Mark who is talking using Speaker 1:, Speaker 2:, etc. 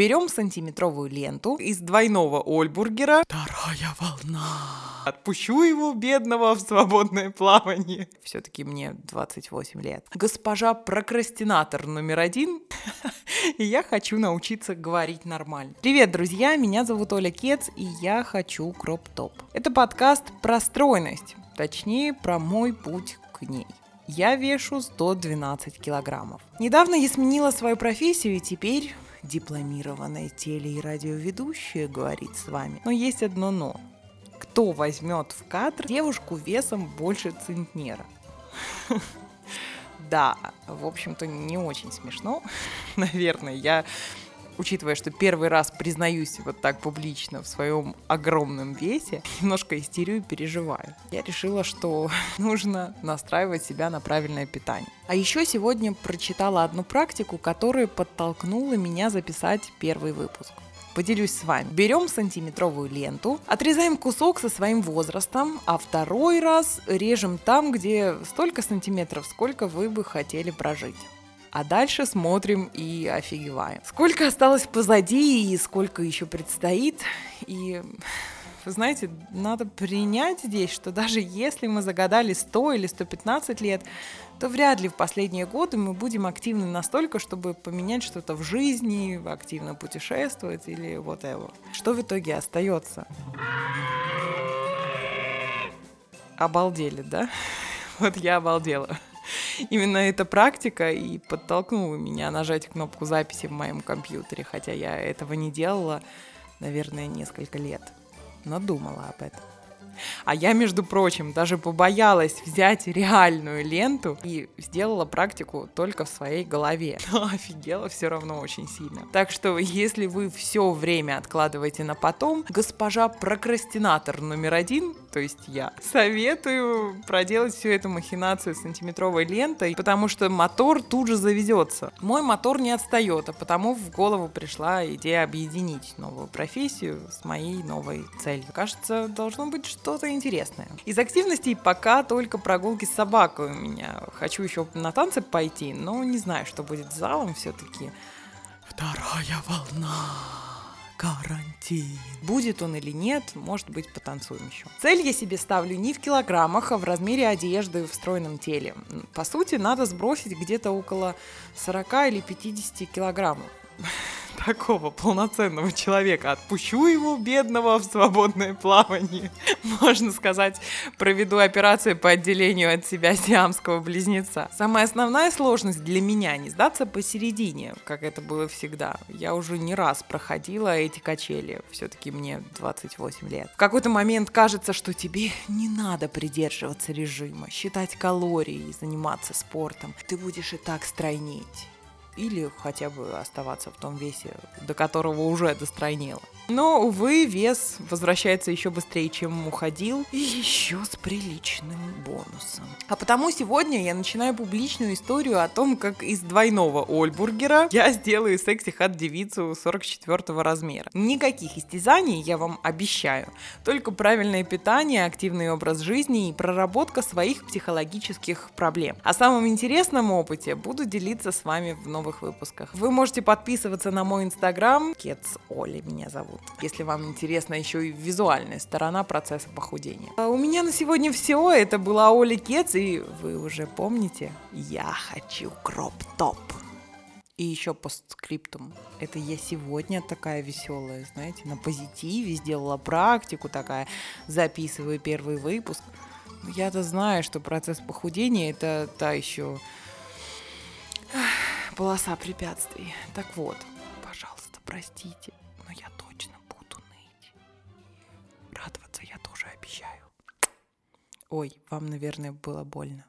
Speaker 1: Берем сантиметровую ленту из двойного Ольбургера. Вторая волна. Отпущу его, бедного, в свободное плавание. Все-таки мне 28 лет. Госпожа прокрастинатор номер один. И я хочу научиться говорить нормально. Привет, друзья, меня зовут Оля Кец, и я хочу кроп-топ. Это подкаст про стройность, точнее, про мой путь к ней. Я вешу 112 килограммов. Недавно я сменила свою профессию, и теперь дипломированная теле- и радиоведущая говорит с вами. Но есть одно но. Кто возьмет в кадр девушку весом больше центнера? Да, в общем-то, не очень смешно, наверное. Я учитывая, что первый раз признаюсь вот так публично в своем огромном весе, немножко истерю и переживаю. Я решила, что нужно настраивать себя на правильное питание. А еще сегодня прочитала одну практику, которая подтолкнула меня записать первый выпуск. Поделюсь с вами. Берем сантиметровую ленту, отрезаем кусок со своим возрастом, а второй раз режем там, где столько сантиметров, сколько вы бы хотели прожить. А дальше смотрим и офигеваем. Сколько осталось позади и сколько еще предстоит. И вы знаете, надо принять здесь, что даже если мы загадали 100 или 115 лет, то вряд ли в последние годы мы будем активны настолько, чтобы поменять что-то в жизни, активно путешествовать или вот это. Что в итоге остается? Обалдели, да? Вот я обалдела. Именно эта практика и подтолкнула меня нажать кнопку записи в моем компьютере, хотя я этого не делала, наверное, несколько лет, но думала об этом. А я, между прочим, даже побоялась взять реальную ленту и сделала практику только в своей голове. Но офигела все равно очень сильно. Так что, если вы все время откладываете на потом, госпожа прокрастинатор номер один, то есть я, советую проделать всю эту махинацию сантиметровой лентой, потому что мотор тут же заведется. Мой мотор не отстает, а потому в голову пришла идея объединить новую профессию с моей новой целью. Кажется, должно быть что что-то интересное. Из активностей пока только прогулки с собакой у меня. Хочу еще на танцы пойти, но не знаю, что будет с залом все-таки. Вторая волна карантин. Будет он или нет, может быть, потанцуем еще. Цель я себе ставлю не в килограммах, а в размере одежды в стройном теле. По сути, надо сбросить где-то около 40 или 50 килограммов такого полноценного человека. Отпущу его, бедного, в свободное плавание. Можно сказать, проведу операцию по отделению от себя сиамского близнеца. Самая основная сложность для меня не сдаться посередине, как это было всегда. Я уже не раз проходила эти качели. Все-таки мне 28 лет. В какой-то момент кажется, что тебе не надо придерживаться режима, считать калории и заниматься спортом. Ты будешь и так стройнеть или хотя бы оставаться в том весе, до которого уже достройнело. Но, увы, вес возвращается еще быстрее, чем уходил, и еще с приличным бонусом. А потому сегодня я начинаю публичную историю о том, как из двойного Ольбургера я сделаю секси-хат девицу 44 размера. Никаких истязаний, я вам обещаю, только правильное питание, активный образ жизни и проработка своих психологических проблем. О самом интересном опыте буду делиться с вами в новых выпусках. Вы можете подписываться на мой инстаграм, Кец Оли меня зовут если вам интересна еще и визуальная сторона процесса похудения. А у меня на сегодня все. Это была Оля Кец, и вы уже помните, я хочу кроп-топ. И еще постскриптум. Это я сегодня такая веселая, знаете, на позитиве, сделала практику такая, записываю первый выпуск. Я-то знаю, что процесс похудения это та еще полоса препятствий. Так вот, пожалуйста, простите. Ой, вам, наверное, было больно.